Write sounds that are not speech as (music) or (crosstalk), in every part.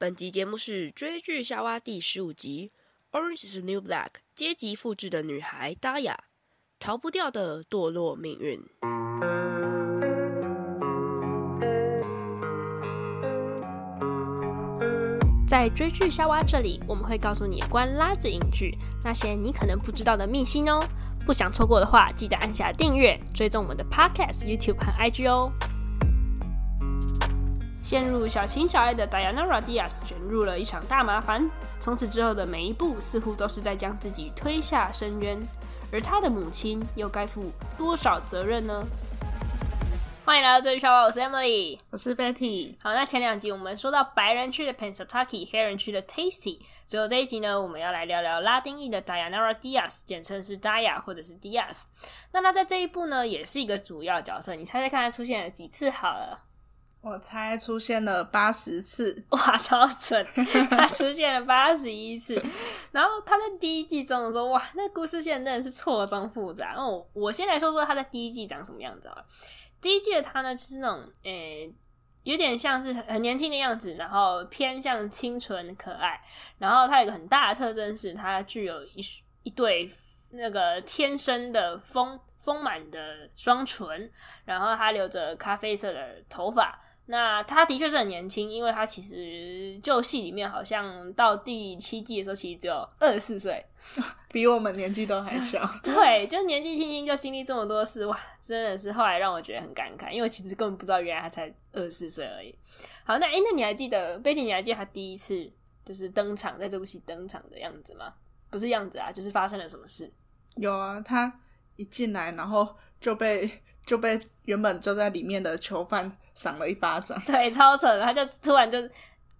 本集节目是追剧夏娃第十五集《Orange Is the New Black》阶级复制的女孩 Daya，逃不掉的堕落命运。在追剧夏娃这里，我们会告诉你关拉子影剧那些你可能不知道的秘辛哦。不想错过的话，记得按下订阅，追踪我们的 Podcast、YouTube 和 IG 哦。陷入小情小爱的 Dayanara Diaz 卷入了一场大麻烦，从此之后的每一步似乎都是在将自己推下深渊，而他的母亲又该负多少责任呢？欢迎来到追剧夏娃，我是 Emily，我是 Betty。好，那前两集我们说到白人区的 Pennsatucky，黑人区的 Tasty，最后这一集呢，我们要来聊聊拉丁裔的 Dayanara Diaz，简称是 Daya 或者是 Diaz。那他在这一部呢，也是一个主要角色，你猜猜看他出现了几次好了？我猜出现了八十次，哇，超准！(laughs) 他出现了八十一次。然后他在第一季中的时候，哇，那故事线真的是错综复杂。那我我先来说说他在第一季长什么样子啊？第一季的他呢，就是那种诶、有点像是很年轻的样子，然后偏向清纯可爱。然后他有一个很大的特征是，他具有一一对那个天生的丰丰满的双唇，然后他留着咖啡色的头发。那他的确是很年轻，因为他其实就戏里面好像到第七季的时候，其实只有二十四岁，(laughs) 比我们年纪都还小。(laughs) 对，就年纪轻轻就经历这么多事，哇，真的是后来让我觉得很感慨，因为其实根本不知道原来他才二十四岁而已。好，那诶、欸，那你还记得贝蒂？你还记得他第一次就是登场在这部戏登场的样子吗？不是样子啊，就是发生了什么事？有啊，他一进来，然后就被。就被原本就在里面的囚犯赏了一巴掌，对，超扯的，他就突然就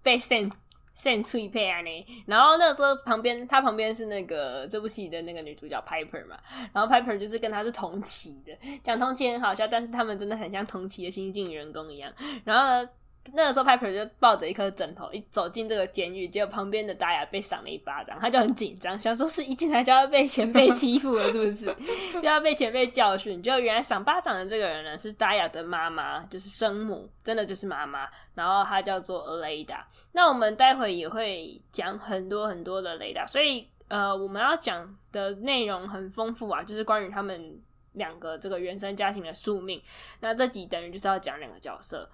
被 send send 脆配啊呢，然后那个时候旁边他旁边是那个这部戏的那个女主角 Piper 嘛，然后 Piper 就是跟他是同期的，讲同期很好笑，但是他们真的很像同期的新晋员工一样，然后呢。那个时候，Piper 就抱着一颗枕头一走进这个监狱，结果旁边的达雅被赏了一巴掌，他就很紧张，想说是一进来就要被前辈欺负了，是不是？(laughs) 就要被前辈教训？就原来赏巴掌的这个人呢，是达雅的妈妈，就是生母，真的就是妈妈。然后她叫做 Aleida。那我们待会也会讲很多很多的 Aleida，所以呃，我们要讲的内容很丰富啊，就是关于他们两个这个原生家庭的宿命。那这集等于就是要讲两个角色。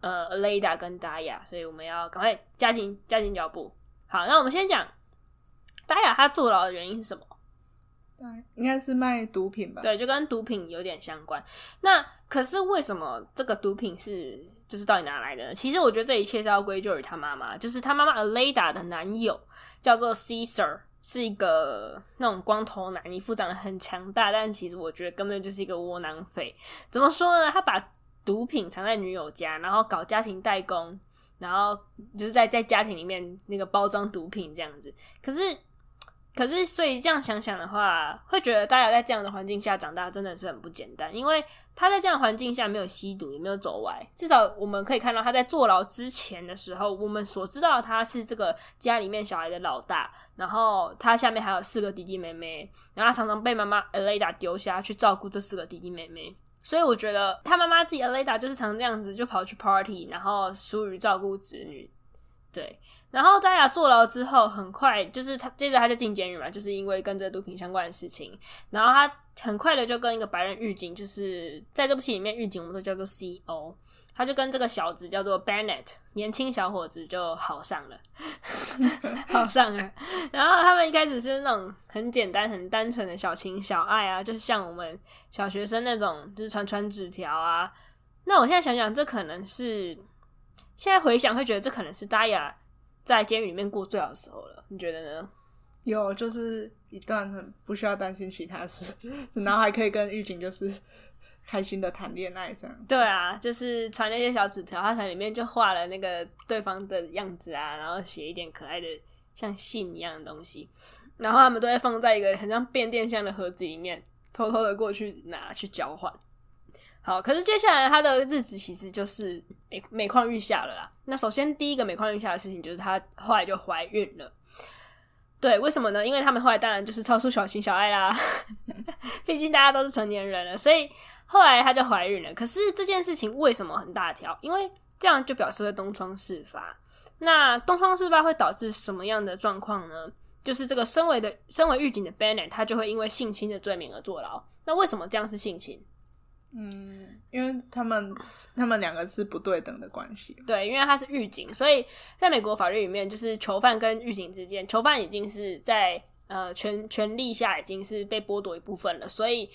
呃，Aleida 跟 Daya，所以我们要赶快加紧加紧脚步。好，那我们先讲 Daya，他坐牢的原因是什么？对，应该是卖毒品吧？对，就跟毒品有点相关。那可是为什么这个毒品是就是到底哪来的呢？其实我觉得这一切是要归咎于他妈妈，就是他妈妈 Aleida 的男友叫做 Caesar，是一个那种光头男，一副长得很强大，但其实我觉得根本就是一个窝囊废。怎么说呢？他把毒品藏在女友家，然后搞家庭代工，然后就是在在家庭里面那个包装毒品这样子。可是，可是，所以这样想想的话，会觉得大家在这样的环境下长大真的是很不简单。因为他在这样环境下没有吸毒，也没有走歪。至少我们可以看到他在坐牢之前的时候，我们所知道他是这个家里面小孩的老大，然后他下面还有四个弟弟妹妹，然后他常常被妈妈 Aleida 丢下去照顾这四个弟弟妹妹。所以我觉得他妈妈自己 Aleida 就是常这样子，就跑去 party，然后疏于照顾子女。对，然后大家坐牢之后，很快就是他接着他就进监狱嘛，就是因为跟这毒品相关的事情。然后他很快的就跟一个白人狱警，就是在这部戏里面狱警我们都叫做 CO。他就跟这个小子叫做 Bennett，年轻小伙子就好上了，好上了。然后他们一开始是那种很简单、很单纯的小情小爱啊，就是像我们小学生那种，就是传传纸条啊。那我现在想想，这可能是现在回想会觉得这可能是 Daya 在监狱里面过最好的时候了。你觉得呢？有，就是一段很不需要担心其他事，然后还可以跟狱警就是。开心的谈恋爱这样，对啊，就是传那些小纸条，他可能里面就画了那个对方的样子啊，然后写一点可爱的像信一样的东西，然后他们都会放在一个很像变电箱的盒子里面，偷偷的过去拿去交换。好，可是接下来他的日子其实就是每每况愈下了啦。那首先第一个每况愈下的事情就是他后来就怀孕了。对，为什么呢？因为他们后来当然就是超出小情小爱啦，(laughs) 毕竟大家都是成年人了，所以。后来她就怀孕了，可是这件事情为什么很大条？因为这样就表示会东窗事发。那东窗事发会导致什么样的状况呢？就是这个身为的身为狱警的 Bennett，他就会因为性侵的罪名而坐牢。那为什么这样是性侵？嗯，因为他们他们两个是不对等的关系。对，因为他是狱警，所以在美国法律里面，就是囚犯跟狱警之间，囚犯已经是在呃权权力下已经是被剥夺一部分了，所以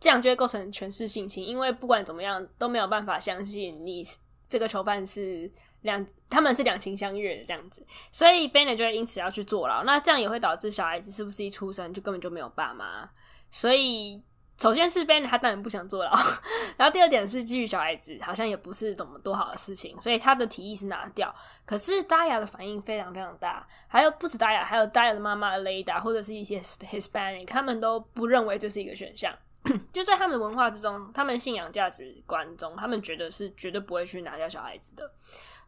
这样就会构成权势性侵。因为不管怎么样都没有办法相信你这个囚犯是两他们是两情相悦的这样子，所以 Bennett 就会因此要去坐牢。那这样也会导致小孩子是不是一出生就根本就没有爸妈？所以。首先是 Bennett 他当然不想坐牢，(laughs) 然后第二点是基于小孩子好像也不是怎么多好的事情，所以他的提议是拿掉。可是 Daya 的反应非常非常大，还有不止 Daya，还有 Daya 的妈妈 Alida 或者是一些 Hispanic，他们都不认为这是一个选项。(clears throat) 就在他们的文化之中，他们信仰价值观中，他们觉得是绝对不会去拿掉小孩子的。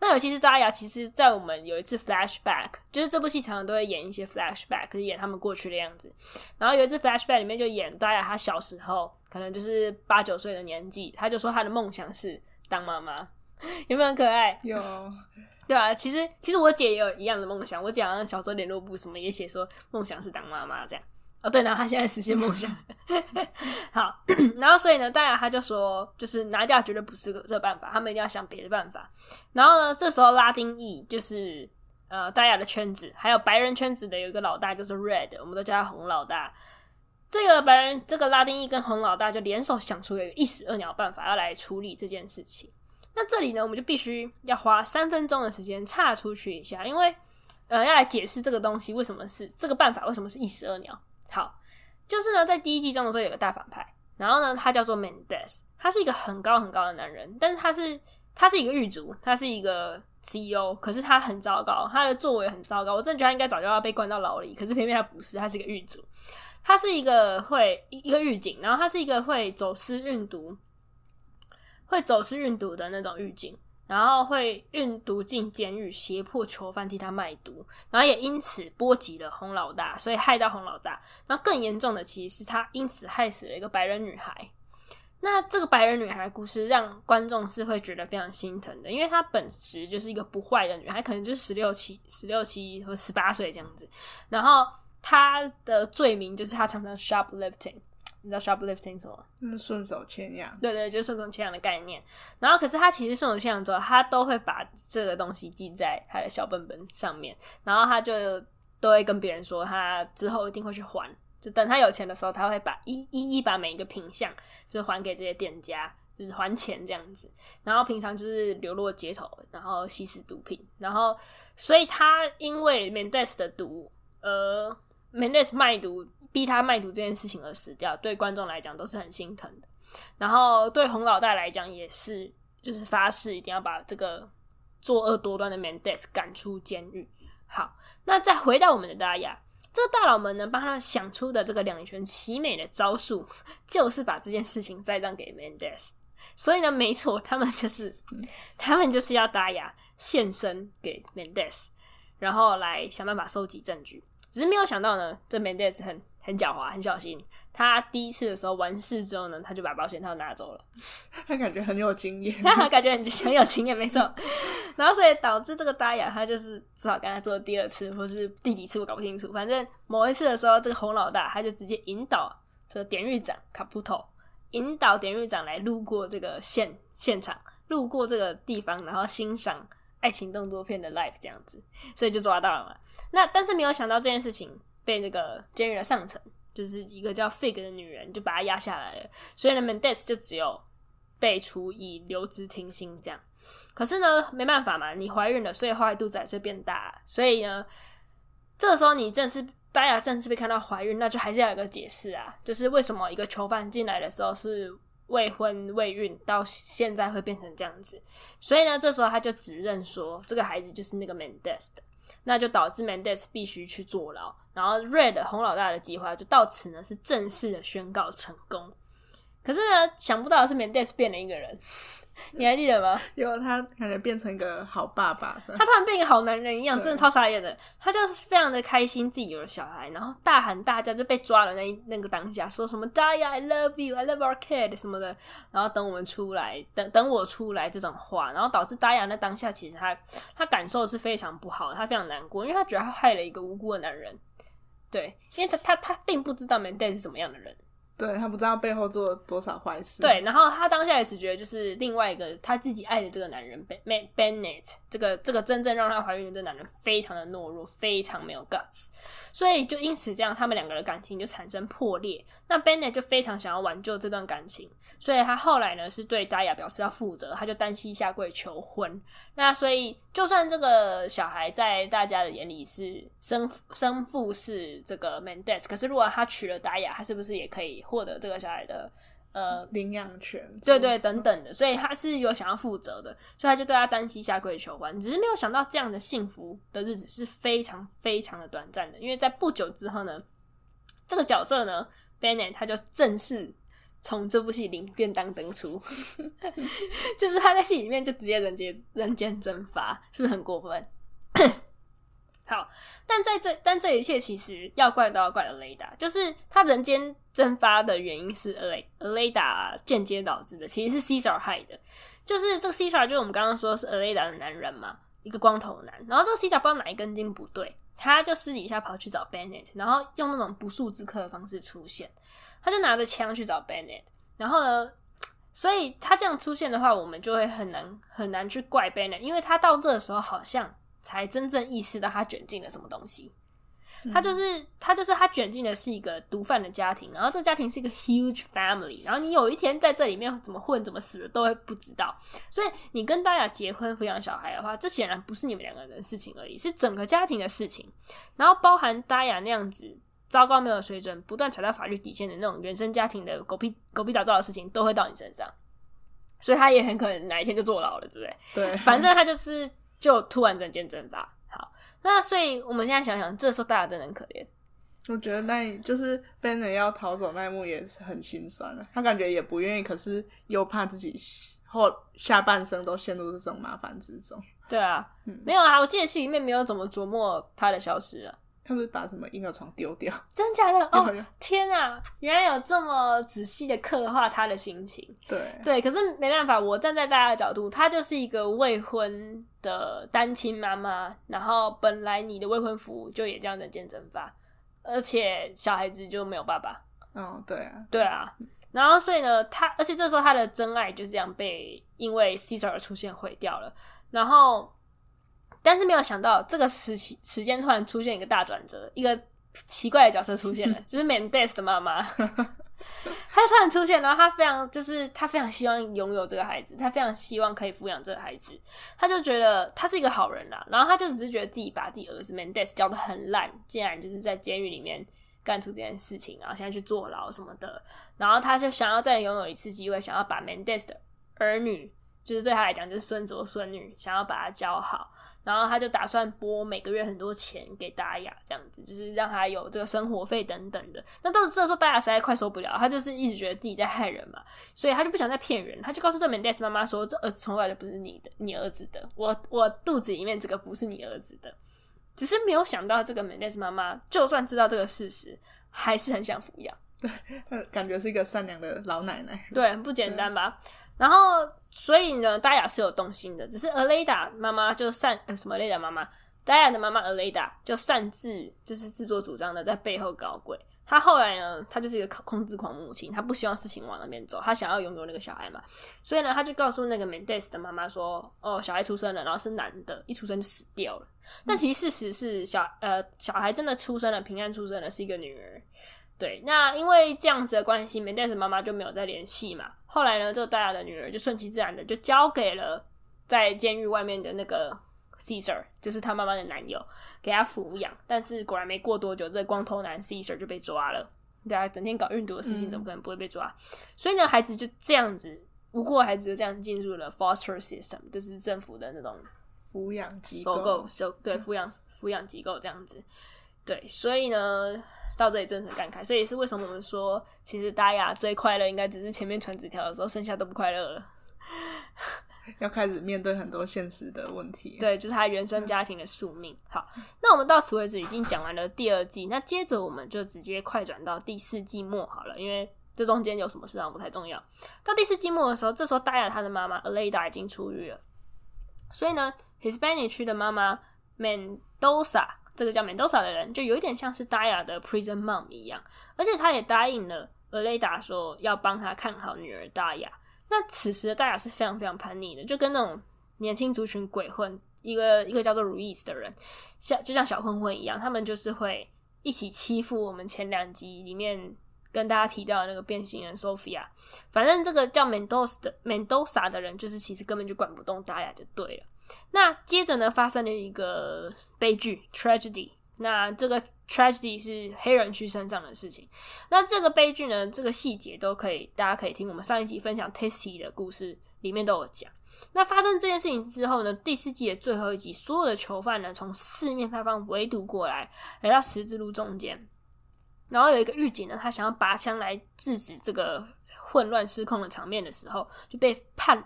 那尤其是 Daya，其实，在我们有一次 flashback，就是这部戏常常都会演一些 flashback，就是演他们过去的样子。然后有一次 flashback 里面就演 Daya，他小时候可能就是八九岁的年纪，他就说他的梦想是当妈妈，(laughs) 有没有很可爱？有，(laughs) 对啊，其实其实我姐也有一样的梦想，我姐好像小时候联络部什么也写说梦想是当妈妈这样。哦，对，然后他现在实现梦想。(laughs) 好，然后所以呢，大家他就说，就是拿掉绝对不是个这个办法，他们一定要想别的办法。然后呢，这时候拉丁裔就是呃，大家的圈子，还有白人圈子的有一个老大就是 Red，我们都叫他红老大。这个白人，这个拉丁裔跟红老大就联手想出了一个一石二鸟办法，要来处理这件事情。那这里呢，我们就必须要花三分钟的时间岔出去一下，因为呃，要来解释这个东西为什么是这个办法，为什么是一石二鸟。好，就是呢，在第一季中的时候有个大反派，然后呢，他叫做 Mendez，他是一个很高很高的男人，但是他是他是一个狱卒，他是一个 CEO，可是他很糟糕，他的作为很糟糕，我真的觉得他应该早就要被关到牢里，可是偏偏他不是，他是一个狱卒，他是一个会一个狱警，然后他是一个会走私运毒，会走私运毒的那种狱警。然后会运毒进监狱，胁迫囚犯替他卖毒，然后也因此波及了洪老大，所以害到洪老大。然后更严重的，其实是他因此害死了一个白人女孩。那这个白人女孩故事让观众是会觉得非常心疼的，因为她本质就是一个不坏的女孩，可能就是十六七、十六七或十八岁这样子。然后她的罪名就是她常常 shoplifting。你知道 shoplifting 什么？嗯，顺手牵羊。对对，就是顺手牵羊的概念。然后，可是他其实顺手牵羊之后，他都会把这个东西记在他的小本本上面。然后他就都会跟别人说，他之后一定会去还。就等他有钱的时候，他会把一一一把每一个品相，就是还给这些店家，就是还钱这样子。然后平常就是流落街头，然后吸食毒品。然后，所以他因为 Mendes 的毒，呃，Mendez 卖毒。逼他卖毒这件事情而死掉，对观众来讲都是很心疼的。然后对洪老大来讲也是，就是发誓一定要把这个作恶多端的 Mendes 赶出监狱。好，那再回到我们的大雅，这个大佬们呢，帮他想出的这个两全其美的招数，就是把这件事情栽赃给 Mendes。所以呢，没错，他们就是他们就是要大亚献身给 Mendes，然后来想办法收集证据。只是没有想到呢，这 Mendez 很。很狡猾，很小心。他第一次的时候完事之后呢，他就把保险套拿走了。(laughs) 他感觉很有经验，(laughs) 他感觉很很有经验，没错。(laughs) 然后所以导致这个大雅，他就是只好跟他做第二次，或是第几次我搞不清楚。反正某一次的时候，这个红老大他就直接引导这个典狱长卡普托，引导典狱长来路过这个现现场，路过这个地方，然后欣赏爱情动作片的 life 这样子，所以就抓到了嘛。那但是没有想到这件事情。被那个监狱的上层，就是一个叫 Fig 的女人，就把他压下来了。所以呢，Mendez 就只有被处以留职停薪这样。可是呢，没办法嘛，你怀孕了，所以后来肚子还是变大。所以呢，这时候你正式大家正式被看到怀孕，那就还是要有个解释啊，就是为什么一个囚犯进来的时候是未婚未孕，到现在会变成这样子。所以呢，这时候他就指认说，这个孩子就是那个 Mendez 的。那就导致 Mendes 必须去坐牢，然后 Red 红老大的计划就到此呢是正式的宣告成功。可是呢，想不到的是 Mendes 变了一个人，(laughs) 你还记得吗？有他感觉变成一个好爸爸，他突然变一个好男人一样，真的超傻眼的。他就是非常的开心自己有了小孩，然后大喊大叫就被抓了那一那个当下，说什么 Daya I love you I love our kid 什么的，然后等我们出来，等等我出来这种话，然后导致 Daya 那当下其实他他感受是非常不好，他非常难过，因为他觉得他害了一个无辜的男人。对，因为他他他并不知道 Mendez 是什么样的人。对，他不知道背后做了多少坏事。对，然后他当下也只觉得就是另外一个他自己爱的这个男人 Ben Bennett，这个这个真正让他怀孕的这个男人非常的懦弱，非常没有 guts，所以就因此这样，他们两个的感情就产生破裂。那 Bennett 就非常想要挽救这段感情，所以他后来呢是对 Daya 表示要负责，他就单膝下跪求婚。那所以就算这个小孩在大家的眼里是生生父是这个 Mendez，可是如果他娶了 Daya，他是不是也可以？获得这个小孩的呃领养权，对对等等的，所以他是有想要负责的，所以他就对他单膝下跪求欢，只是没有想到这样的幸福的日子是非常非常的短暂的，因为在不久之后呢，这个角色呢，Bennett 他就正式从这部戏领便当登出，(laughs) 就是他在戏里面就直接人间人间蒸发，是不是很过分？好，但在这但这一切其实要怪都要怪 Aleida，就是他人间蒸发的原因是 Aleida 间接导致的，其实是 Caesar 害的。就是这个 Caesar 就是我们刚刚说是 Aleida 的男人嘛，一个光头男。然后这个 Caesar 不知道哪一根筋不对，他就私底下跑去找 Bennett，然后用那种不速之客的方式出现，他就拿着枪去找 Bennett。然后呢，所以他这样出现的话，我们就会很难很难去怪 Bennett，因为他到这的时候好像。才真正意识到他卷进了什么东西，他就是他就是他卷进的是一个毒贩的家庭，然后这个家庭是一个 huge family，然后你有一天在这里面怎么混怎么死的都会不知道，所以你跟大家结婚抚养小孩的话，这显然不是你们两个人的事情而已，是整个家庭的事情，然后包含大雅那样子糟糕没有水准、不断踩到法律底线的那种原生家庭的狗屁狗屁打造的事情都会到你身上，所以他也很可能哪一天就坐牢了，对不对？对，反正他就是。就突然人间蒸发，好，那所以我们现在想想，这时候大家真的很可怜。我觉得那就是 Bennett 要逃走那一幕也是很心酸的，他感觉也不愿意，可是又怕自己后下半生都陷入这种麻烦之中。对啊，嗯，没有啊，我记得戏里面没有怎么琢磨他的消失啊。他不是把什么婴儿床丢掉？(laughs) 真假的？(laughs) 哦，天啊！原来有这么仔细的刻画他的心情。对对，可是没办法，我站在大家的角度，她就是一个未婚的单亲妈妈，然后本来你的未婚夫就也这样人间蒸发，而且小孩子就没有爸爸。哦，对啊，对啊。然后所以呢，他而且这时候他的真爱就这样被因为 Caesar 而出现毁掉了，然后。但是没有想到，这个时期时间突然出现一个大转折，一个奇怪的角色出现了，(laughs) 就是 Mendes 的妈妈。(laughs) 她突然出现，然后她非常就是她非常希望拥有这个孩子，她非常希望可以抚养这个孩子。她就觉得他是一个好人啦，然后她就只是觉得自己把自己儿子 Mendes 教的很烂，竟然就是在监狱里面干出这件事情，然后现在去坐牢什么的。然后他就想要再拥有一次机会，想要把 Mendes 的儿女。就是对他来讲，就是孙子或孙女，想要把他教好，然后他就打算拨每个月很多钱给达雅，这样子，就是让他有这个生活费等等的。那到这时候，达雅实在快受不了，他就是一直觉得自己在害人嘛，所以他就不想再骗人，他就告诉这 Mendez 妈妈说：“这儿子从来就不是你的，你儿子的，我我肚子里面这个不是你儿子的。”只是没有想到，这个 Mendez 妈妈就算知道这个事实，还是很想抚养。(laughs) 对，感觉是一个善良的老奶奶。对，很不简单吧？然后，所以呢，大雅是有动心的，只是 Aleida 妈妈就擅呃什么 a l i d a 妈妈，大雅的妈妈 Aleida 就擅自就是自作主张的在背后搞鬼。她后来呢，她就是一个控制狂母亲，她不希望事情往那边走，她想要拥有那个小孩嘛。所以呢，她就告诉那个 Mendes 的妈妈说：“哦，小孩出生了，然后是男的，一出生就死掉了。”但其实事实是小呃小孩真的出生了，平安出生了，是一个女儿。对，那因为这样子的关系，Mendes 妈妈就没有再联系嘛。后来呢，这个大雅的女儿就顺其自然的就交给了在监狱外面的那个 Caesar，就是他妈妈的男友，给他抚养。但是果然没过多久，这个光头男 Caesar 就被抓了。对啊，整天搞运毒的事情，怎么可能不会被抓？嗯、所以呢，孩子就这样子，无辜的孩子就这样进入了 foster system，就是政府的那种抚养机构，收购收对抚养抚养机构这样子。对，所以呢。到这里真的很感慨，所以是为什么我们说，其实大雅最快乐应该只是前面传纸条的时候，剩下都不快乐了。要开始面对很多现实的问题。对，就是他原生家庭的宿命。好，那我们到此为止已经讲完了第二季，那接着我们就直接快转到第四季末好了，因为这中间有什么事啊不太重要。到第四季末的时候，这时候大雅他的妈妈 Aleida 已经出狱了，所以呢，Hispanic 区的妈妈 Mendoza 这个叫 Mendoza 的人，就有一点像是大雅的 Prison Mom 一样，而且他也答应了 Aleida 说要帮他看好女儿大雅。那此时的大雅是非常非常叛逆的，就跟那种年轻族群鬼混，一个一个叫做 Ruiz 的人，像就像小混混一样，他们就是会一起欺负我们前两集里面跟大家提到的那个变形人 Sophia。反正这个叫 Mendoza 的 Mendoza 的人，就是其实根本就管不动大雅就对了。那接着呢，发生了一个悲剧 tragedy。那这个 tragedy 是黑人区身上的事情。那这个悲剧呢，这个细节都可以，大家可以听我们上一集分享 Tasty 的故事里面都有讲。那发生这件事情之后呢，第四季的最后一集，所有的囚犯呢从四面八方围堵过来，来到十字路中间。然后有一个狱警呢，他想要拔枪来制止这个混乱失控的场面的时候，就被判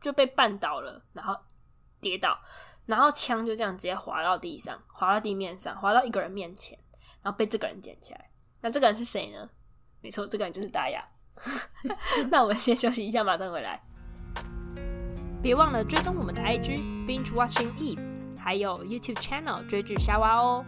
就被绊倒了，然后跌倒。然后枪就这样直接滑到地上，滑到地面上，滑到一个人面前，然后被这个人捡起来。那这个人是谁呢？没错，这个人就是大雅。(laughs) 那我们先休息一下，马上回来。别忘了追踪我们的 IG Binge Watching Eve，还有 YouTube Channel 追剧夏娃哦。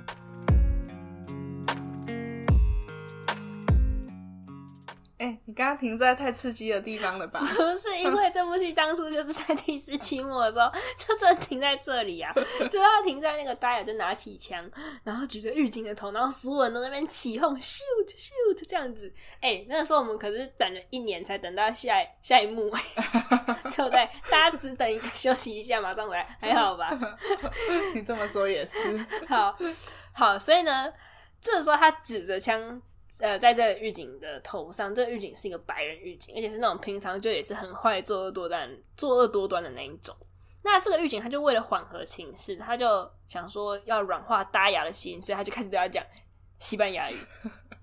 哎、欸，你刚刚停在太刺激的地方了吧？(laughs) 不是，因为这部戏当初就是在第四期末的时候，就真的停在这里呀、啊，就他停在那个戴尔就拿起枪，然后举着狱警的头，然后所有人都在那边起哄，shoot shoot 这样子。哎、欸，那个时候我们可是等了一年才等到下一下一幕，(laughs) 对不对？大家只等一个休息一下，马上回来，还好吧？(laughs) 你这么说也是。好好，所以呢，这时候他指着枪。呃，在这个狱警的头上，这个狱警是一个白人狱警，而且是那种平常就也是很坏、作恶多端、作恶多端的那一种。那这个狱警他就为了缓和情势，他就想说要软化大雅的心，所以他就开始对他讲西班牙语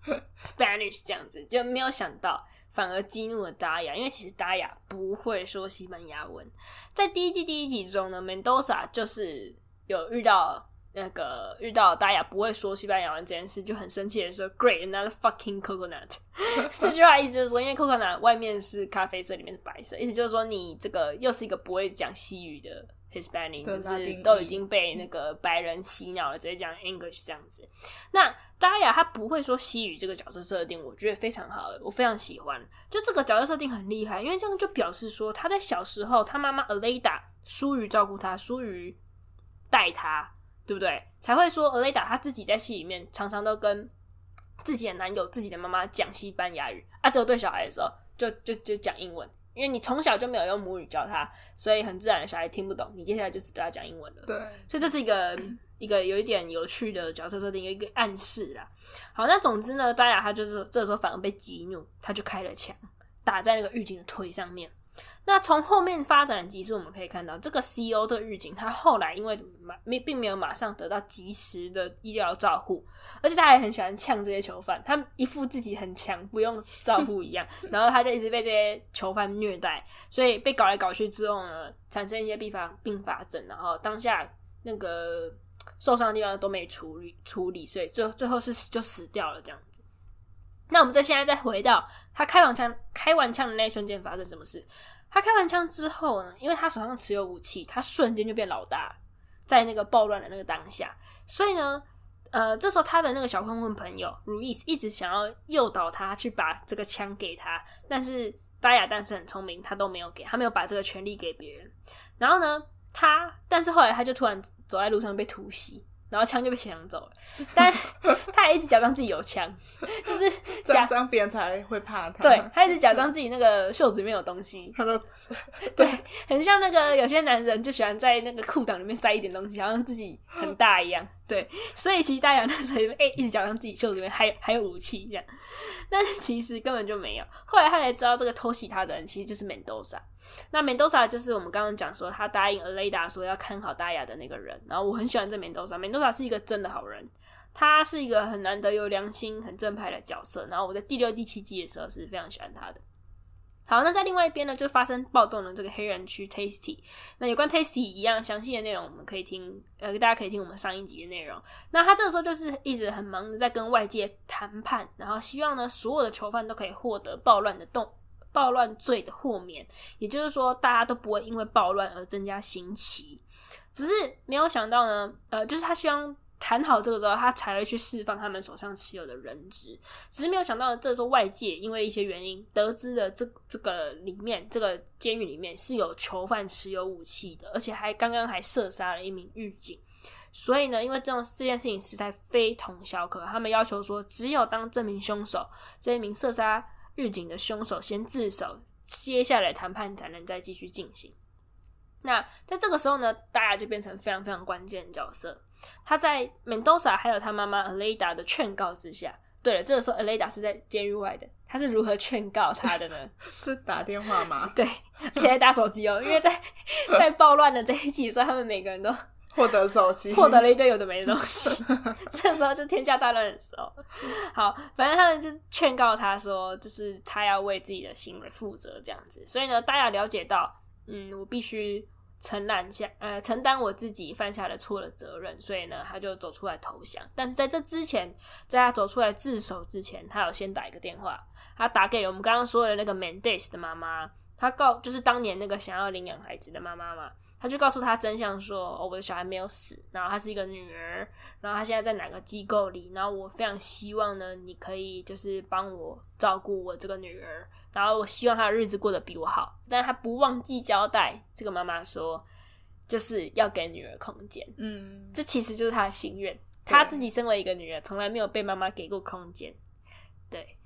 (laughs) （Spanish） 这样子，就没有想到反而激怒了大雅，因为其实大雅不会说西班牙文。在第一季第一集中呢，Mendoza 就是有遇到。那个遇到大雅不会说西班牙文这件事，就很生气的说：“Great, another fucking coconut。(laughs) ”这句话意思就是说，因为 coconut 外面是咖啡色，里面是白色，意思就是说你这个又是一个不会讲西语的 Hispanic，就是都已经被那个白人洗脑了，直接讲 English 这样子。那大雅他不会说西语这个角色设定，我觉得非常好，我非常喜欢。就这个角色设定很厉害，因为这样就表示说他在小时候，他妈妈 Aleida 疏于照顾他，疏于带他。对不对？才会说 Aleida 她自己在戏里面常常都跟自己的男友、自己的妈妈讲西班牙语啊，只有对小孩的时候就就就讲英文，因为你从小就没有用母语教他，所以很自然的小孩听不懂，你接下来就只对他讲英文了。对，所以这是一个一个有一点有趣的角色设定，有一个暗示啦。好，那总之呢，大雅他就是这个时候反而被激怒，他就开了枪打在那个狱警的腿上面。那从后面发展的集数，我们可以看到，这个 CEO 这个狱警，他后来因为马没并没有马上得到及时的医疗照护，而且他还很喜欢呛这些囚犯，他一副自己很强，不用照护一样，(laughs) 然后他就一直被这些囚犯虐待，所以被搞来搞去之后呢，产生一些并发并发症，然后当下那个受伤的地方都没处理处理，所以最最后是就死掉了这样子。那我们再现在再回到他开完枪开完枪的那一瞬间发生什么事？他开完枪之后呢，因为他手上持有武器，他瞬间就变老大，在那个暴乱的那个当下，所以呢，呃，这时候他的那个小混混朋友路易斯一直想要诱导他去把这个枪给他，但是大雅但是很聪明，他都没有给，他没有把这个权利给别人。然后呢，他但是后来他就突然走在路上被突袭。然后枪就被抢走了，但 (laughs) 他还一直假装自己有枪，就是假装别人才会怕他。对，他一直假装自己那个袖子里面有东西，他说，对，很像那个有些男人就喜欢在那个裤裆里面塞一点东西，好像自己很大一样。对，所以其实大洋那时候哎，一直假装自己袖子里面还有还有武器这样，(laughs) 但是其实根本就没有。后来他才知道，这个偷袭他的人其实就是梅多萨。那梅多萨就是我们刚刚讲说他答应阿雷达说要看好大雅的那个人。然后我很喜欢这 Mendoza。Mendoza 是一个真的好人，他是一个很难得有良心、很正派的角色。然后我在第六、第七季的时候是非常喜欢他的。好，那在另外一边呢，就发生暴动的这个黑人区 Tasty。那有关 Tasty 一样详细的内容，我们可以听，呃，大家可以听我们上一集的内容。那他这个时候就是一直很忙的在跟外界谈判，然后希望呢，所有的囚犯都可以获得暴乱的动暴乱罪的豁免，也就是说，大家都不会因为暴乱而增加刑期。只是没有想到呢，呃，就是他希望。谈好这个之后，他才会去释放他们手上持有的人质。只是没有想到，这时候外界因为一些原因得知了这这个里面这个监狱里面是有囚犯持有武器的，而且还刚刚还射杀了一名狱警。所以呢，因为这种这件事情实在非同小可，他们要求说，只有当这名凶手这一名射杀狱警的凶手先自首，接下来谈判才能再继续进行。那在这个时候呢，大家就变成非常非常关键的角色。他在 Mendoza 还有他妈妈 Aleida 的劝告之下，对了，这个时候 Aleida 是在监狱外的，他是如何劝告他的呢？(laughs) 是打电话吗？(laughs) 对，而且在打手机哦，因为在 (laughs) 在暴乱的这一集的时候，他们每个人都获得手机，获得了一堆有的没的东西。这个时候就天下大乱的时候，好，反正他们就劝告他说，就是他要为自己的行为负责这样子。所以呢，大家了解到，嗯，我必须。承揽下，呃，承担我自己犯下的错的责任，所以呢，他就走出来投降。但是在这之前，在他走出来自首之前，他有先打一个电话，他打给了我们刚刚说的那个 Mendes 的妈妈，他告就是当年那个想要领养孩子的妈妈嘛，他就告诉他真相说，哦，我的小孩没有死，然后她是一个女儿，然后她现在在哪个机构里，然后我非常希望呢，你可以就是帮我照顾我这个女儿。然后我希望她的日子过得比我好，但她不忘记交代这个妈妈说，就是要给女儿空间。嗯，这其实就是她的心愿。她自己身为一个女儿，从来没有被妈妈给过空间。对，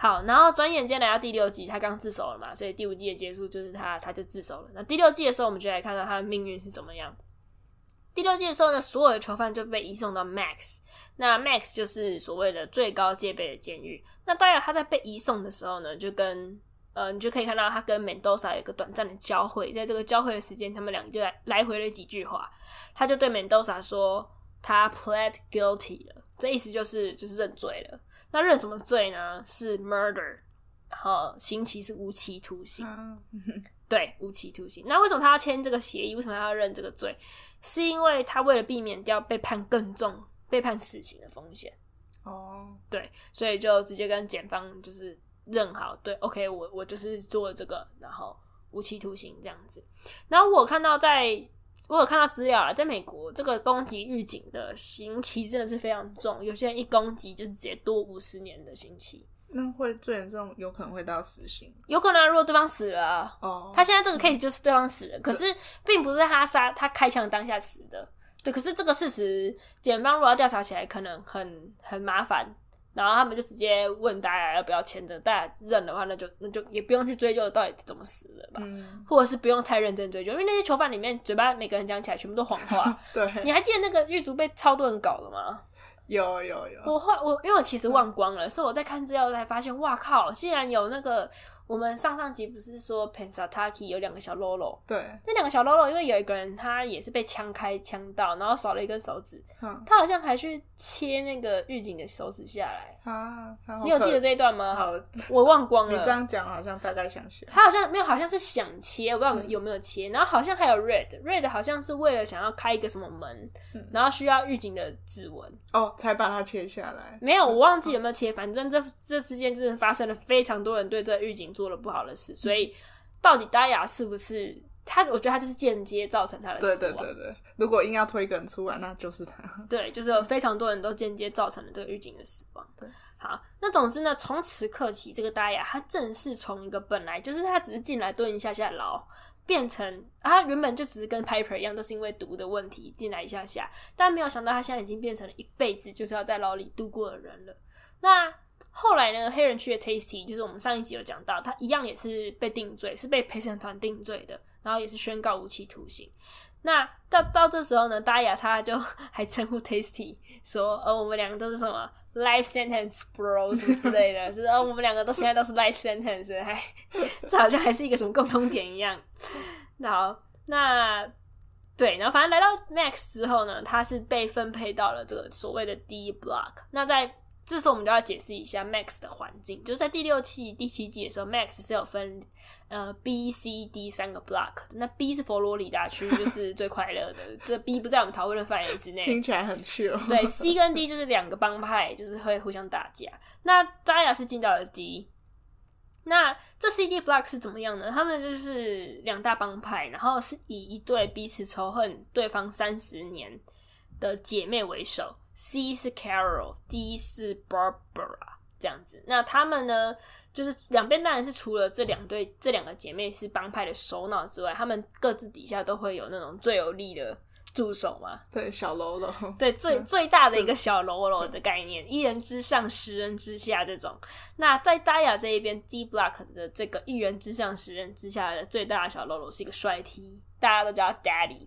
好，然后转眼间来到第六季，他刚自首了嘛，所以第五季的结束就是他他就自首了。那第六季的时候，我们就来看到他的命运是怎么样。第六季的时候呢，所有的囚犯就被移送到 Max，那 Max 就是所谓的最高戒备的监狱。那当然他在被移送的时候呢，就跟呃，你就可以看到他跟 Mendoza 有个短暂的交汇，在这个交汇的时间，他们两个就来来回了几句话。他就对 Mendoza 说，他 plead guilty 了，这意思就是就是认罪了。那认什么罪呢？是 murder，然后刑期是无期徒刑。对，无期徒刑。那为什么他要签这个协议？为什么他要认这个罪？是因为他为了避免掉被判更重、被判死刑的风险。哦，对，所以就直接跟检方就是认好，对，OK，我我就是做了这个，然后无期徒刑这样子。然后我看到在，我有看到资料啊，在美国这个攻击预警的刑期真的是非常重，有些人一攻击就直接多五十年的刑期。那会最严重，有可能会到死刑。有可能，如果对方死了，哦，他现在这个 case 就是对方死了，嗯、可是并不是他杀他开枪当下死的。对，可是这个事实，检方如果要调查起来，可能很很麻烦。然后他们就直接问大家要不要签证，大家认的话，那就那就也不用去追究到底怎么死的吧，嗯、或者是不用太认真追究，因为那些囚犯里面嘴巴每个人讲起来全部都谎话。(laughs) 对，你还记得那个狱卒被超多人搞了吗？有有有，我后我，因为我其实忘光了，嗯、是我在看资料才发现，哇靠，竟然有那个。我们上上集不是说 Pennsatucky 有两个小喽啰？对，那两个小喽啰，因为有一个人他也是被枪开枪到，然后少了一根手指，嗯、他好像还去切那个狱警的手指下来。啊，你有记得这一段吗？好，我忘光了。你这样讲好像大概想起来。他好像没有，好像是想切，我不知道有没有切。嗯、然后好像还有 Red，Red 好像是为了想要开一个什么门，嗯、然后需要狱警的指纹哦，才把它切下来。没有，我忘记有没有切。反正这这之间就是发生了非常多人对这个狱警。做了不好的事，所以到底 Daya 是不是他？我觉得他就是间接造成他的死亡。对对对对，如果硬要推梗出来，那就是他。(laughs) 对，就是有非常多人都间接造成了这个狱警的死亡。对，好，那总之呢，从此刻起，这个 Daya 他正式从一个本来就是他只是进来蹲一下下牢，变成他原本就只是跟 Piper 一样，都是因为毒的问题进来一下下，但没有想到他现在已经变成了一辈子就是要在牢里度过的人了。那。后来呢，黑人区的 Tasty 就是我们上一集有讲到，他一样也是被定罪，是被陪审团定罪的，然后也是宣告无期徒刑。那到到这时候呢，Daya 他就还称呼 Tasty 说：“呃，我们两个都是什么 life sentence bro 什么之类的，(laughs) 就是呃，我们两个都现在都是 life sentence，还这好像还是一个什么共同点一样。”好，那对，然后反正来到 Max 之后呢，他是被分配到了这个所谓的 D block。那在这时候我们就要解释一下 Max 的环境，就是在第六期、第七季的时候，Max 是有分呃 B、C、D 三个 block，那 B 是佛罗里达区，(laughs) 就是最快乐的，这 B 不在我们讨论的范围之内。听起来很 chill。对，C 跟 D 就是两个帮派，就是会互相打架。那 Daya 是进到了 D。那这 C、D block 是怎么样呢？他们就是两大帮派，然后是以一对彼此仇恨对方三十年的姐妹为首。C 是 Carol，D 是 Barbara，这样子。那他们呢，就是两边当然是除了这两对这两个姐妹是帮派的首脑之外，他们各自底下都会有那种最有力的助手嘛。对，小喽啰。对，(laughs) 最最大的一个小喽啰的概念，一人之上，十人之下这种。那在 Daya 这一边，D Block 的这个一人之上，十人之下的最大的小喽啰是一个帅 T，大家都叫他 Daddy。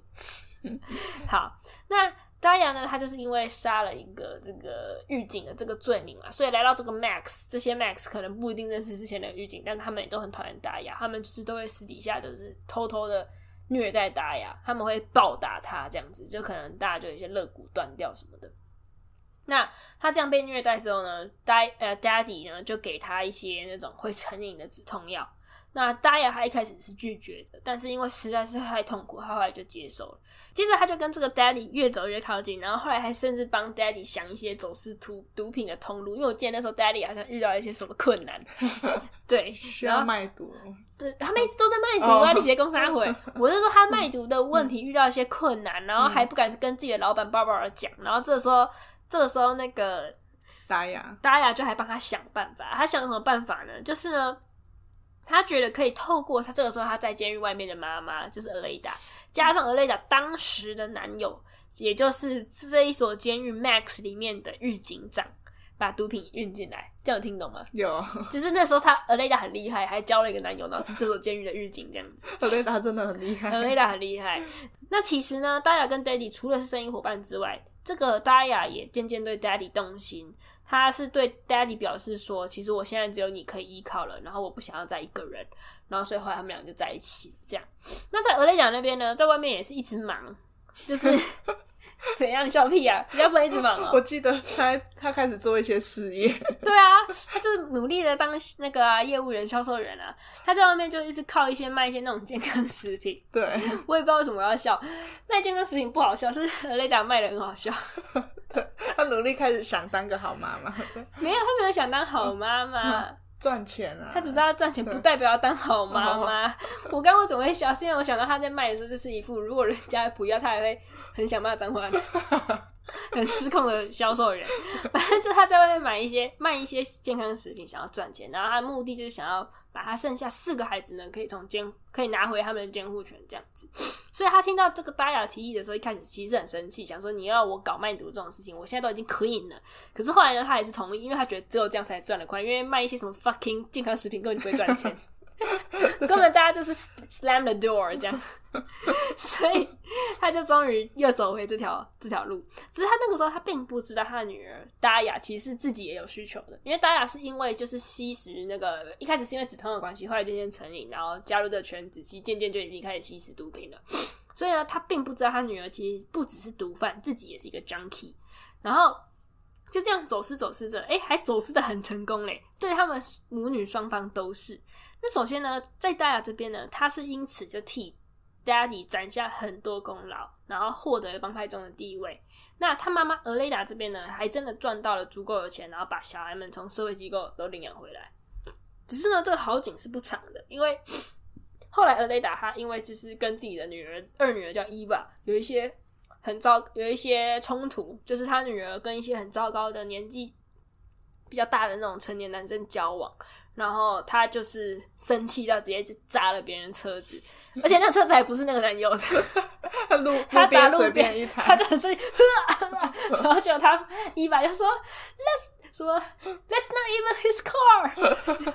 (laughs) 好，那。Daya 呢，他就是因为杀了一个这个狱警的这个罪名嘛，所以来到这个 Max，这些 Max 可能不一定认识之前的狱警，但他们也都很讨厌 Daya，他们就是都会私底下就是偷偷的虐待 Daya，他们会暴打他这样子，就可能大家就有些肋骨断掉什么的。那他这样被虐待之后呢，Daya 呃 Daddy 呢就给他一些那种会成瘾的止痛药。那 Daya 他一开始是拒绝的，但是因为实在是太痛苦，他后来就接受了。接着他就跟这个 Daddy 越走越靠近，然后后来还甚至帮 Daddy 想一些走私毒毒品的通路。因为我记得那时候 Daddy 好像遇到一些什么困难，(laughs) 对，需要卖毒。(laughs) 对，他们一直都在卖毒啊！你写公三回，我是说他卖毒的问题遇到一些困难，然后还不敢跟自己的老板 Barbara 讲。然后这时候，这个时候那个 Daya Daya 就还帮他想办法。他想什么办法呢？就是呢。他觉得可以透过他这个时候他在监狱外面的妈妈，就是 Aleida，加上 Aleida 当时的男友，也就是这一所监狱 Max 里面的狱警长，把毒品运进来，这样有听懂吗？有，(laughs) 就是那时候他 Aleida 很厉害，还交了一个男友，然后是这所监狱的狱警这样子。Aleida 真的很厉害，Aleida 很厉害。那其实呢，Daya 跟 Daddy 除了是生意伙伴之外，这个 Daya 也渐渐对 Daddy 动心。他是对 Daddy 表示说，其实我现在只有你可以依靠了，然后我不想要再一个人，然后所以后来他们俩就在一起这样。那在俄雷亚那边呢，在外面也是一直忙，就是 (laughs) 怎样笑屁啊？你要不然一直忙啊？我记得他他开始做一些事业，(laughs) 对啊，他就是努力的当那个、啊、业务员、销售员啊。他在外面就一直靠一些卖一些那种健康食品。对，(laughs) 我也不知道为什么要笑，卖健康食品不好笑，是俄雷达卖的很好笑。(laughs) 他努力开始想当个好妈妈，(laughs) 没有，他没有想当好妈妈，赚、嗯、钱啊。他只知道赚钱，不代表要当好妈妈。哦、我刚刚怎么会笑？是因为我想到他在卖的时候，就是一副如果人家不要，他还会很想骂脏话的。(laughs) 很失控的销售员，反正就他在外面买一些卖一些健康食品，想要赚钱。然后他的目的就是想要把他剩下四个孩子呢，可以从监可以拿回他们的监护权这样子。所以他听到这个 Daya 提议的时候，一开始其实很生气，想说你要我搞卖毒这种事情，我现在都已经可以了。可是后来呢，他还是同意，因为他觉得只有这样才赚得快，因为卖一些什么 fucking 健康食品根本就不会赚钱。(laughs) 根本大家就是 slam the door 这样，(laughs) 所以他就终于又走回这条这条路。只是他那个时候他并不知道他的女儿达雅其实自己也有需求的，因为达雅是因为就是吸食那个一开始是因为止痛的关系，后来渐渐成瘾，然后加入这个圈子，其实渐渐就已经开始吸食毒品了。所以呢，他并不知道他女儿其实不只是毒贩，自己也是一个 junkie。然后就这样走私走私着，哎、还走私的很成功嘞，对他们母女双方都是。那首先呢，在 Daya 这边呢，他是因此就替 Daddy 攒下很多功劳，然后获得了帮派中的地位。那他妈妈 Aleida 这边呢，还真的赚到了足够的钱，然后把小孩们从社会机构都领养回来。只是呢，这个好景是不长的，因为后来阿雷达他因为就是跟自己的女儿二女儿叫 Eva 有一些很糟，有一些冲突，就是他女儿跟一些很糟糕的年纪比较大的那种成年男生交往。然后他就是生气到直接就砸了别人车子，(laughs) 而且那车子还不是那个男友的，他路 (laughs) 他打路边一台，他就很生气，(laughs) 然后结果他一把就说 Let's 什么 Let's not even his car，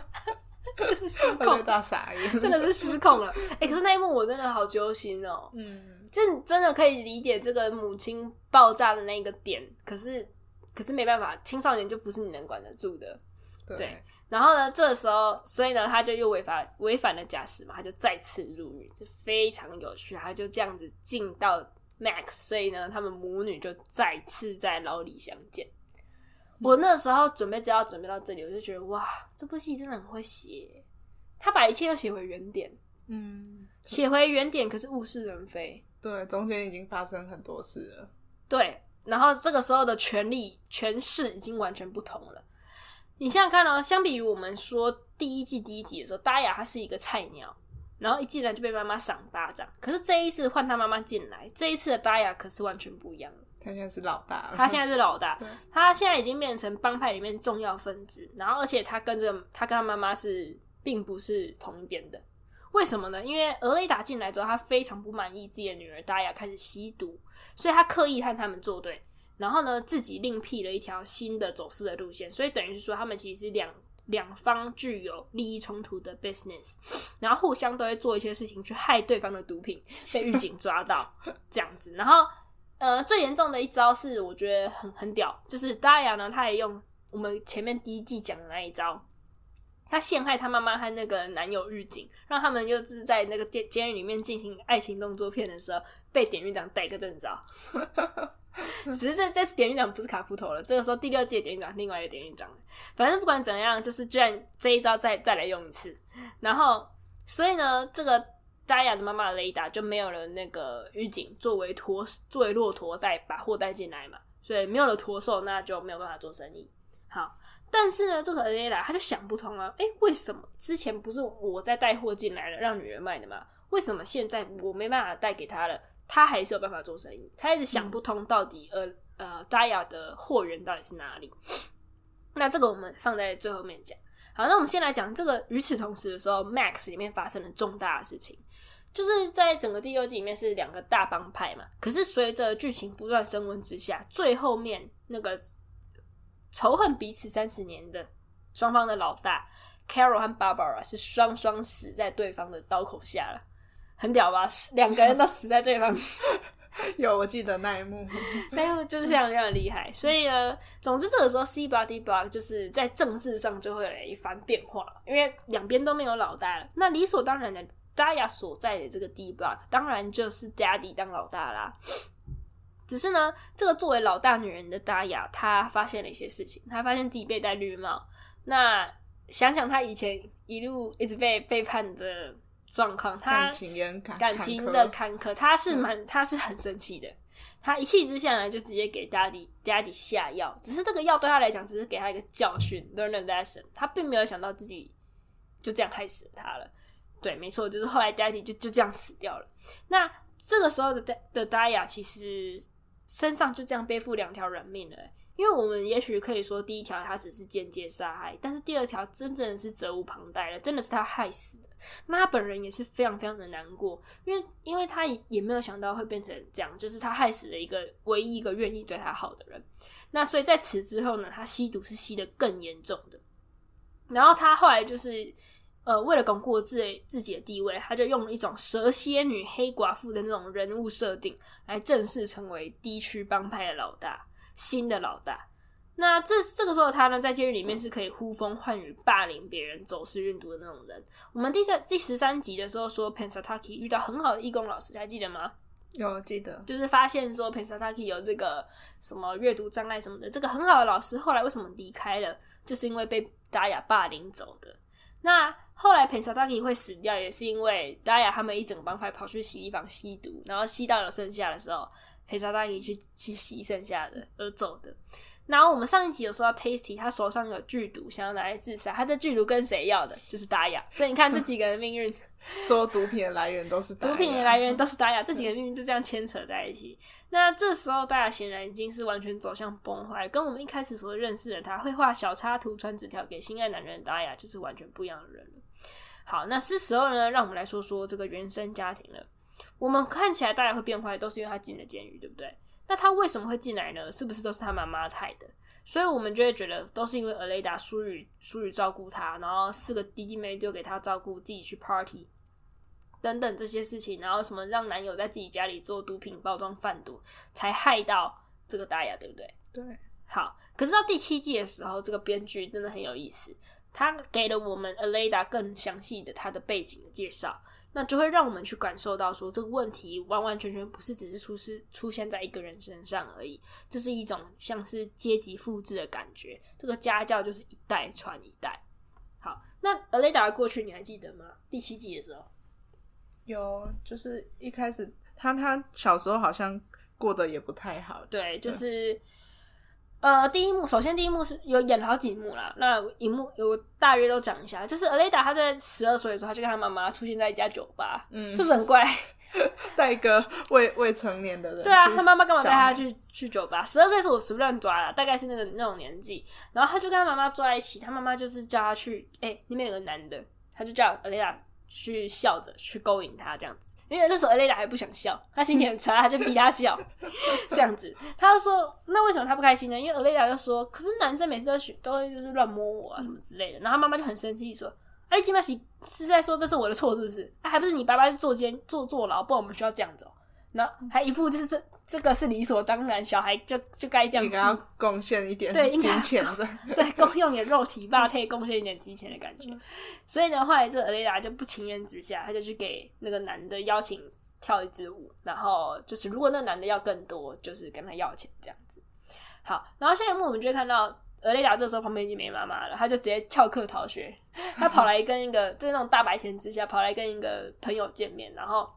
就是失控，大傻眼，真的是失控了。哎、欸，可是那一幕我真的好揪心哦，嗯，就真的可以理解这个母亲爆炸的那个点，可是可是没办法，青少年就不是你能管得住的，对。对然后呢，这个时候，所以呢，他就又违反违反了假释嘛，他就再次入狱，这非常有趣。他就这样子进到 Max，所以呢，他们母女就再次在牢里相见。我那时候准备资料准备到这里，我就觉得哇，这部戏真的很会写，他把一切都写回原点，嗯，写回原点，可是物是人非，对，中间已经发生很多事了，对，然后这个时候的权力权势已经完全不同了。你想想看哦，相比于我们说第一季第一集的时候，达雅她是一个菜鸟，然后一进来就被妈妈赏巴掌。可是这一次换她妈妈进来，这一次的达雅可是完全不一样了。她现在是老大了，她现在是老大，她现在已经变成帮派里面重要分子。然后，而且她跟着她跟她妈妈是并不是同一边的。为什么呢？因为俄雷达进来之后，她非常不满意自己的女儿达雅开始吸毒，所以她刻意和他们作对。然后呢，自己另辟了一条新的走私的路线，所以等于是说，他们其实是两两方具有利益冲突的 business，然后互相都会做一些事情去害对方的毒品 (laughs) 被狱警抓到这样子。然后，呃，最严重的一招是我觉得很很屌，就是达雅呢，她也用我们前面第一季讲的那一招，她陷害她妈妈和那个男友狱警，让他们就是在那个监监狱里面进行爱情动作片的时候，被典狱长逮个正着。(laughs) (laughs) 只是这这次典狱长不是卡夫头了，这个时候第六届典狱长另外一个典狱长，反正不管怎样，就是居然这一招再再来用一次，然后所以呢，这个扎亚的妈妈雷达就没有了那个狱警作为驼作为骆驼带把货带进来嘛，所以没有了驼兽，那就没有办法做生意。好，但是呢，这个雷达他就想不通啊，诶、为什么之前不是我在带货进来了，让女人卖的吗？为什么现在我没办法带给他了？他还是有办法做生意，他一直想不通到底呃呃达雅的货源到底是哪里。那这个我们放在最后面讲。好，那我们先来讲这个。与此同时的时候，Max 里面发生了重大的事情，就是在整个第六季里面是两个大帮派嘛。可是随着剧情不断升温之下，最后面那个仇恨彼此三十年的双方的老大 Carol 和 Barbara 是双双死在对方的刀口下了。很屌吧？两个人都死在对方。(laughs) 有，我记得那一幕，那一幕就是非常非常厉害。所以呢，总之这个时候，C Block Block 就是在政治上就会有一番变化，因为两边都没有老大了。那理所当然的，Daya 所在的这个 D Block 当然就是 Daddy 当老大啦。只是呢，这个作为老大女人的 Daya，她发现了一些事情，她发现自己被戴绿帽。那想想她以前一路一直被背叛着。状况，他感情的坎坷，他是蛮，他是很生气的。他一气之下呢，就直接给 Daddy Daddy 下药。只是这个药对他来讲，只是给他一个教训，learn a lesson。他并没有想到自己就这样害死了他了。对，没错，就是后来 Daddy 就就这样死掉了。那这个时候的的 Daya 其实身上就这样背负两条人命了。因为我们也许可以说，第一条他只是间接杀害，但是第二条真正是责无旁贷了，真的是他害死的。那他本人也是非常非常的难过，因为因为他也没有想到会变成这样，就是他害死了一个唯一一个愿意对他好的人。那所以在此之后呢，他吸毒是吸得更严重的。然后他后来就是呃，为了巩固自自己的地位，他就用了一种蛇蝎女、黑寡妇的那种人物设定，来正式成为 D 区帮派的老大。新的老大，那这这个时候他呢，在监狱里面是可以呼风唤雨、霸凌别人、走私运毒的那种人。我们第三第十三集的时候说，Pennsatucky 遇到很好的义工老师，还记得吗？有记得，就是发现说 Pennsatucky 有这个什么阅读障碍什么的，这个很好的老师后来为什么离开了？就是因为被达雅霸凌走的。那后来 Pennsatucky 会死掉，也是因为达雅他们一整帮派跑去洗衣房吸毒，然后吸到有剩下的时候。陪沙大可以去去洗剩下的而走的。然后我们上一集有说到 Tasty，他手上有剧毒，想要拿来自杀。他的剧毒跟谁要的？就是达雅。所以你看这几个人的命运，所有毒品的来源都是，毒品的来源都是达雅。(laughs) 这几个人命运就这样牵扯在一起。那这时候达雅显然已经是完全走向崩坏，跟我们一开始所认识的他会画小插图、传纸条给心爱男人的达雅就是完全不一样的人了。好，那是时候呢，让我们来说说这个原生家庭了。我们看起来大家会变坏，都是因为他进了监狱，对不对？那他为什么会进来呢？是不是都是他妈妈害的？所以我们就会觉得都是因为阿雷达疏于疏于照顾他，然后四个弟弟妹妹丢给他照顾，自己去 party 等等这些事情，然后什么让男友在自己家里做毒品包装贩毒，才害到这个大雅，对不对？对。好，可是到第七季的时候，这个编剧真的很有意思，他给了我们阿雷达更详细的他的背景的介绍。那就会让我们去感受到说，这个问题完完全全不是只是出是出现在一个人身上而已，这是一种像是阶级复制的感觉。这个家教就是一代传一代。好，那 Aleida 的过去你还记得吗？第七集的时候，有，就是一开始他他小时候好像过得也不太好。对，就是。呃，第一幕首先第一幕是有演了好几幕啦。那一幕有大约都讲一下，就是 Aleida 她在十二岁的时候，她就跟她妈妈出现在一家酒吧，嗯，是不是很怪？(laughs) 带一个未未成年的人，对啊，他妈妈干嘛带他去去酒吧？十二岁是我随便抓的，大概是那个那种年纪。然后他就跟他妈妈坐在一起，他妈妈就是叫他去，哎、欸，那边有个男的，他就叫 Aleida 去笑着去勾引他这样子。因为那时候 Aleida 还不想笑，他心情很差，他就逼他笑，这样子。他就说：“那为什么他不开心呢？”因为 Aleida 就说：“可是男生每次都都会就是乱摸我啊什么之类的。”然后他妈妈就很生气说：“哎，金马喜是在说这是我的错是不是？啊，还不是你爸爸是坐监坐坐牢，不然我们需要这样子。”后还一副就是这这个是理所当然，小孩就就该这样子，应该要贡献一点对金钱的，对，共用点肉体吧，可以贡献一点金钱的感觉。(laughs) 所以呢，后来这 Aleida 就不情愿之下，他就去给那个男的邀请跳一支舞，然后就是如果那个男的要更多，就是跟他要钱这样子。好，然后下一幕我们就会看到 Aleida 这时候旁边已经没妈妈了，他就直接翘课逃学，他跑来跟一个在那种大白天之下跑来跟一个朋友见面，然后。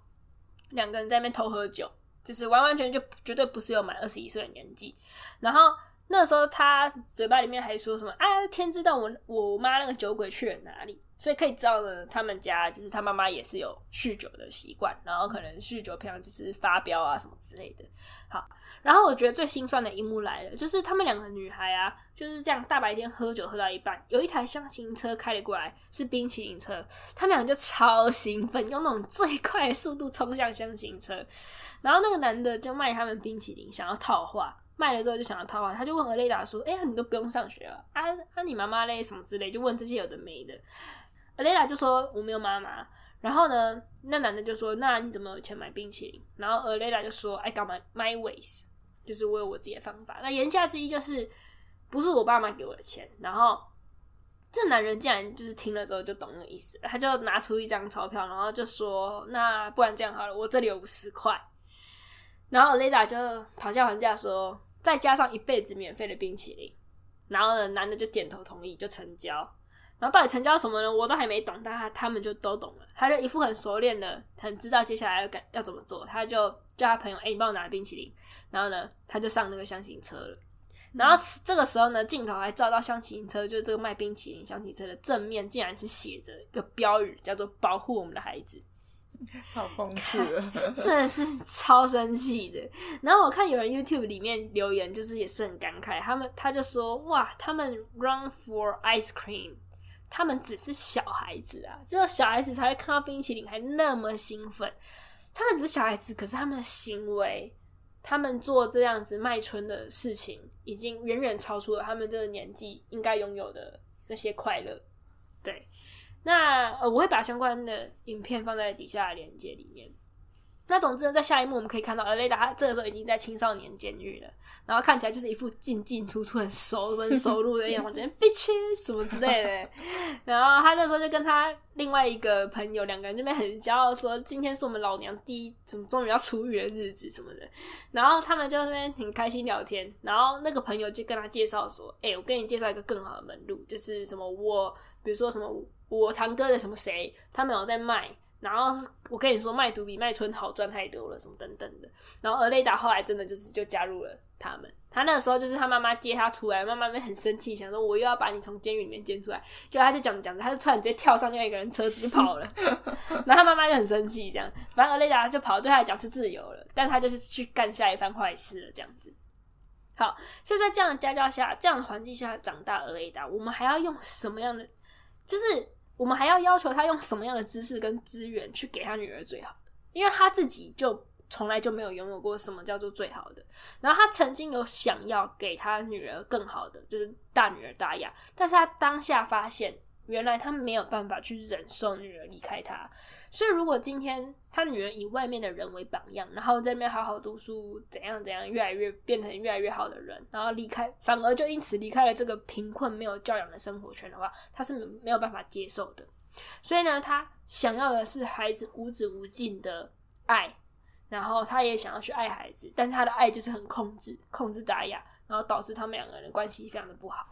两个人在那边偷喝酒，就是完完全就绝对不是有满二十一岁的年纪。然后那时候他嘴巴里面还说什么：“啊，天知道我我妈那个酒鬼去了哪里。”所以可以知道呢，他们家就是他妈妈也是有酗酒的习惯，然后可能酗酒平常就是发飙啊什么之类的。好，然后我觉得最心酸的一幕来了，就是他们两个女孩啊，就是这样大白天喝酒喝到一半，有一台厢型车开了过来，是冰淇淋车，他们俩就超兴奋，用那种最快速度冲向厢型车，然后那个男的就卖他们冰淇淋，想要套话。卖了之后就想要套话，他就问阿雷达说：“哎呀，你都不用上学了啊？啊，你妈妈嘞？什么之类，就问这些有的没的。” Aleida 就说：“我没有妈妈。”然后呢，那男的就说：“那你怎么有钱买冰淇淋？”然后 Aleida 就说：“I got my my ways，就是我有我自己的方法。”那言下之意就是不是我爸妈给我的钱。然后这男人竟然就是听了之后就懂那个意思，他就拿出一张钞票，然后就说：“那不然这样好了，我这里有五十块。”然后 Aleida 就讨价还价说。再加上一辈子免费的冰淇淋，然后呢，男的就点头同意，就成交。然后到底成交什么呢？我都还没懂，但他他们就都懂了。他就一副很熟练的，很知道接下来要干要怎么做。他就叫他朋友：“哎、欸，你帮我拿冰淇淋。”然后呢，他就上那个箱型车了。然后这个时候呢，镜头还照到厢型车，就是这个卖冰淇淋厢型车的正面，竟然是写着一个标语，叫做“保护我们的孩子 (laughs) ”。好讽刺啊！真的是超生气的。然后我看有人 YouTube 里面留言，就是也是很感慨。他们他就说：“哇，他们 run for ice cream，他们只是小孩子啊，只有小孩子才会看到冰淇淋还那么兴奋。他们只是小孩子，可是他们的行为，他们做这样子卖春的事情，已经远远超出了他们这个年纪应该拥有的那些快乐。”对。那呃，我会把相关的影片放在底下的链接里面。那总之呢，在下一幕我们可以看到，Aleida 他这个时候已经在青少年监狱了，然后看起来就是一副进进出出、很熟门熟路的样子，直 bitch 什么之类的。然后他那时候就跟他另外一个朋友两个人这边很骄傲说：“今天是我们老娘第一，怎么终于要出狱的日子什么的。”然后他们就那边很开心聊天。然后那个朋友就跟他介绍说：“哎、我跟你介绍一个更好的门路，就是什么我，比如说什么我堂哥的什么谁，他们有在卖。”然后我跟你说，卖毒比卖春好赚太多了，什么等等的。然后 Aleida 后来真的就是就加入了他们。他那个时候就是他妈妈接他出来，妈妈们很生气，想说我又要把你从监狱里面接出来。就他就讲讲着，他就突然直接跳上另外一个人车子跑了。(laughs) 然后他妈妈就很生气，这样。反正 Aleida 就跑，对他来讲是自由了，但他就是去干下一番坏事了，这样子。好，所以在这样的家教下，这样的环境下长大 Aleida，我们还要用什么样的？就是。我们还要要求他用什么样的知识跟资源去给他女儿最好的？因为他自己就从来就没有拥有过什么叫做最好的。然后他曾经有想要给他女儿更好的，就是大女儿大雅，但是他当下发现。原来他没有办法去忍受女儿离开他，所以如果今天他女儿以外面的人为榜样，然后在那边好好读书，怎样怎样，越来越变成越来越好的人，然后离开，反而就因此离开了这个贫困没有教养的生活圈的话，他是没有办法接受的。所以呢，他想要的是孩子无止无尽的爱，然后他也想要去爱孩子，但是他的爱就是很控制，控制打压，然后导致他们两个人的关系非常的不好。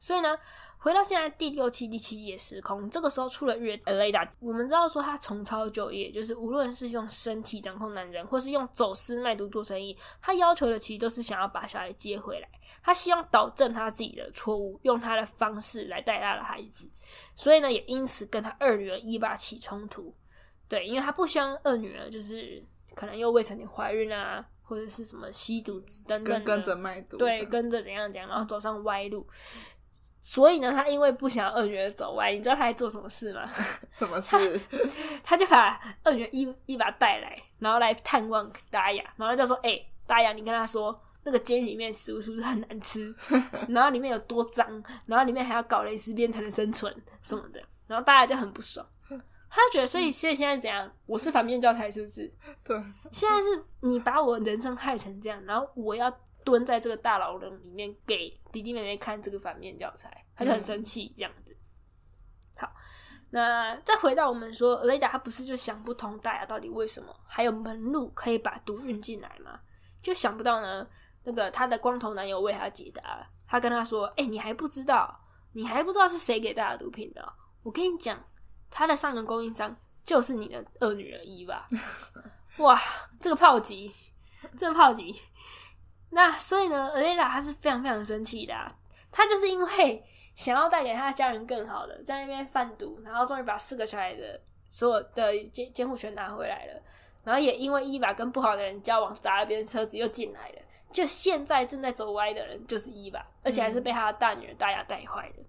所以呢，回到现在第六期、第七集的时空，这个时候出了月 Aleida，我们知道说他重操旧业，就是无论是用身体掌控男人，或是用走私卖毒做生意，他要求的其实都是想要把小孩接回来，他希望导正他自己的错误，用他的方式来带他的孩子。所以呢，也因此跟他二女儿伊娃起冲突。对，因为他不希望二女儿就是可能又未成年怀孕啊，或者是什么吸毒等等跟，跟着卖毒，对，跟着怎样怎样，然后走上歪路。所以呢，他因为不想要二女儿走歪，你知道他在做什么事吗？(laughs) 什么事？他，(laughs) 他就把二女儿伊伊娃带来，然后来探望达雅，然后就说：“哎、欸，达雅，你跟他说，那个监狱里面食物是不是很难吃？(laughs) 然后里面有多脏？然后里面还要搞蕾丝边才能生存什么的。”然后大家就很不爽，他就觉得：“所以现在现在怎样？我是反面教材是不是？对，现在是你把我人生害成这样，然后我要。”蹲在这个大牢笼里面给弟弟妹妹看这个反面教材，他就很生气这样子。好，那再回到我们说雷达他不是就想不通大雅到底为什么还有门路可以把毒运进来吗？就想不到呢。那个他的光头男友为他解答，他跟他说：“哎、你还不知道，你还不知道是谁给大家毒品的？我跟你讲，他的上个供应商就是你的二女儿伊娃。哇，这个炮击，这个炮击。”那所以呢，Aleida 她是非常非常生气的啊，她就是因为想要带给她的家人更好的，在那边贩毒，然后终于把四个小孩的所有的监监护权拿回来了，然后也因为伊娃跟不好的人交往，砸了别人车子又进来了，就现在正在走歪的人就是伊娃，而且还是被他的大女儿大雅带坏的，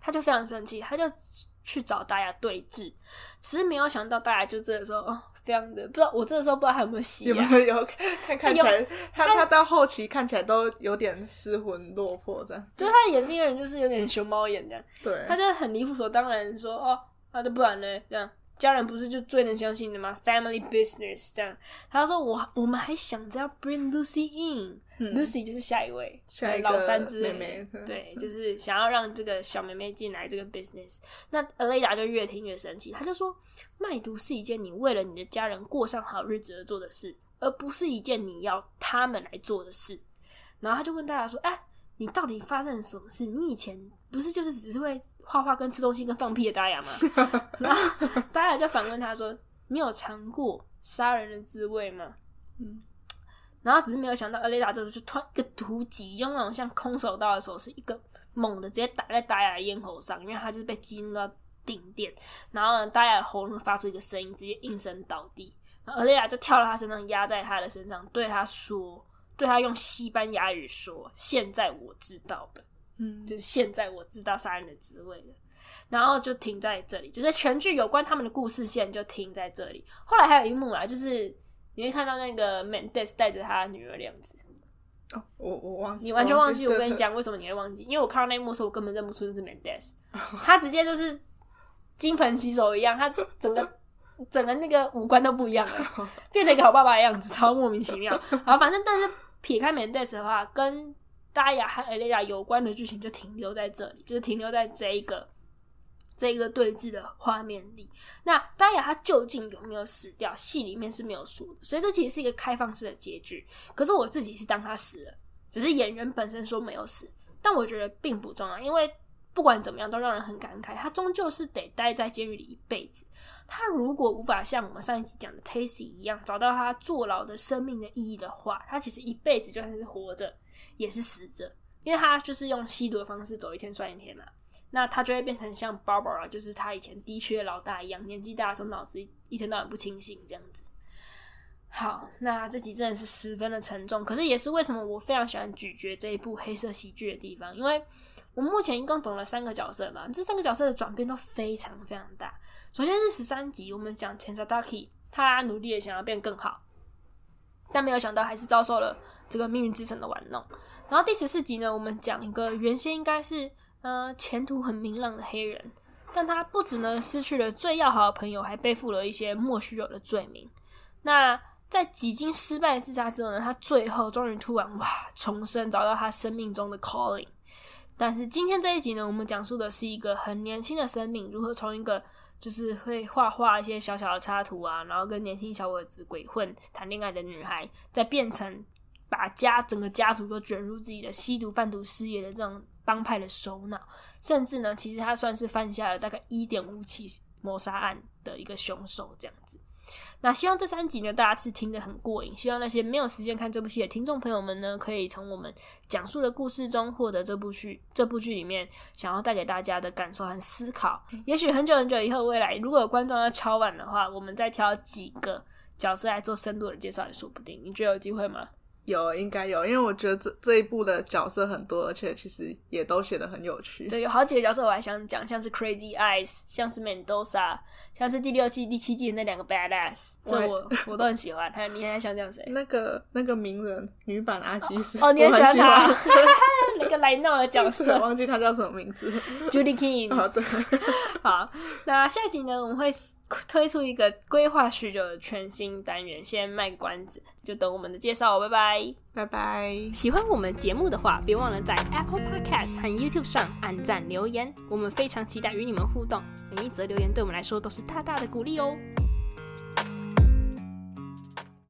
他就非常生气，他就。去找大家对峙，只是没有想到大家就这个时候哦，非常的不知道我这个时候不知道还有没有戏、啊，有没有有看看起来、哎、他他到后期看起来都有点失魂落魄这样，就他的眼睛人就是有点熊猫眼这样，对，他就很理所当然说哦，那、啊、就不然呢这样。家人不是就最能相信的吗？Family business 这样，他说我我们还想着要 bring Lucy in，Lucy、嗯、就是下一位，下一个老三之妹妹，对，就是想要让这个小妹妹进来这个 business。那 Aleida 就越听越生气，他就说卖毒是一件你为了你的家人过上好日子而做的事，而不是一件你要他们来做的事。然后他就问大家说：“哎、啊，你到底发生了什么事？你以前不是就是只是会？”画画跟吃东西跟放屁的大雅吗？(laughs) 然后大雅就反问他说：“你有尝过杀人的滋味吗？”嗯，然后只是没有想到，Aleida 这时就突然一个突击，用那种像空手道的手势，一个猛的直接打在大雅的咽喉上，因为他就是被激怒到顶点。然后呢，大雅的喉咙发出一个声音，直接应声倒地。然后 Aleida 就跳到他身上，压在他的身上，对他说：“对他用西班牙语说，现在我知道了。”嗯，就是现在我知道杀人的滋味了，然后就停在这里，就是全剧有关他们的故事线就停在这里。后来还有一幕啊，就是你会看到那个 Mendes 带着他女儿的样子。哦，我我忘记，你完全忘记。我跟你讲，为什么你会忘记？因为我看到那一幕的时候，我根本认不出那是 Mendes，(laughs) 他直接就是金盆洗手一样，他整个整个那个五官都不一样了，(laughs) 变成一个好爸爸的样子，超莫名其妙。好，反正但是撇开 Mendes 的话，跟大雅和 Aleida 有关的剧情就停留在这里，就是停留在这一个这一个对峙的画面里。那大雅她究竟有没有死掉？戏里面是没有说的，所以这其实是一个开放式的结局。可是我自己是当他死了，只是演员本身说没有死，但我觉得并不重要，因为不管怎么样都让人很感慨。他终究是得待在监狱里一辈子。他如果无法像我们上一集讲的 Tacy 一样找到他坐牢的生命的意义的话，他其实一辈子就算是活着。也是死者，因为他就是用吸毒的方式走一天算一天嘛，那他就会变成像 Barbara，就是他以前的老大一样，年纪大的时候脑子一天到晚不清醒这样子。好，那这集真的是十分的沉重，可是也是为什么我非常喜欢咀嚼这一部黑色喜剧的地方，因为我目前一共懂了三个角色嘛，这三个角色的转变都非常非常大。首先是十三集，我们讲 Tensataki，他努力的想要变更好。但没有想到，还是遭受了这个命运之神的玩弄。然后第十四集呢，我们讲一个原先应该是呃前途很明朗的黑人，但他不只呢失去了最要好的朋友，还背负了一些莫须有的罪名。那在几经失败自杀之后呢，他最后终于突然哇重生，找到他生命中的 calling。但是今天这一集呢，我们讲述的是一个很年轻的生命如何从一个就是会画画一些小小的插图啊，然后跟年轻小伙子鬼混谈恋爱的女孩，再变成把家整个家族都卷入自己的吸毒贩毒事业的这种帮派的首脑，甚至呢，其实他算是犯下了大概一点五起谋杀案的一个凶手，这样子。那希望这三集呢，大家是听得很过瘾。希望那些没有时间看这部戏的听众朋友们呢，可以从我们讲述的故事中获得这部剧这部剧里面想要带给大家的感受和思考。也许很久很久以后，未来如果有观众要敲碗的话，我们再挑几个角色来做深度的介绍也说不定。你觉得有机会吗？有，应该有，因为我觉得这这一部的角色很多，而且其实也都写得很有趣。对，有好几个角色我还想讲，像是 Crazy Eyes，像是 Mendoza，像是第六季、第七季的那两个 Badass，这我我，都很喜欢。还有你还想讲谁？那个那个名人女版阿基斯哦，哦，你也喜欢他，(laughs) 那个来闹的角色，(laughs) 忘记他叫什么名字，Judy King。(laughs) 好的，好，那下集呢，我们会。推出一个规划许久的全新单元，先卖个关子，就等我们的介绍。拜拜，拜拜。喜欢我们节目的话，别忘了在 Apple Podcast 和 YouTube 上按赞留言，我们非常期待与你们互动。每一则留言对我们来说都是大大的鼓励哦。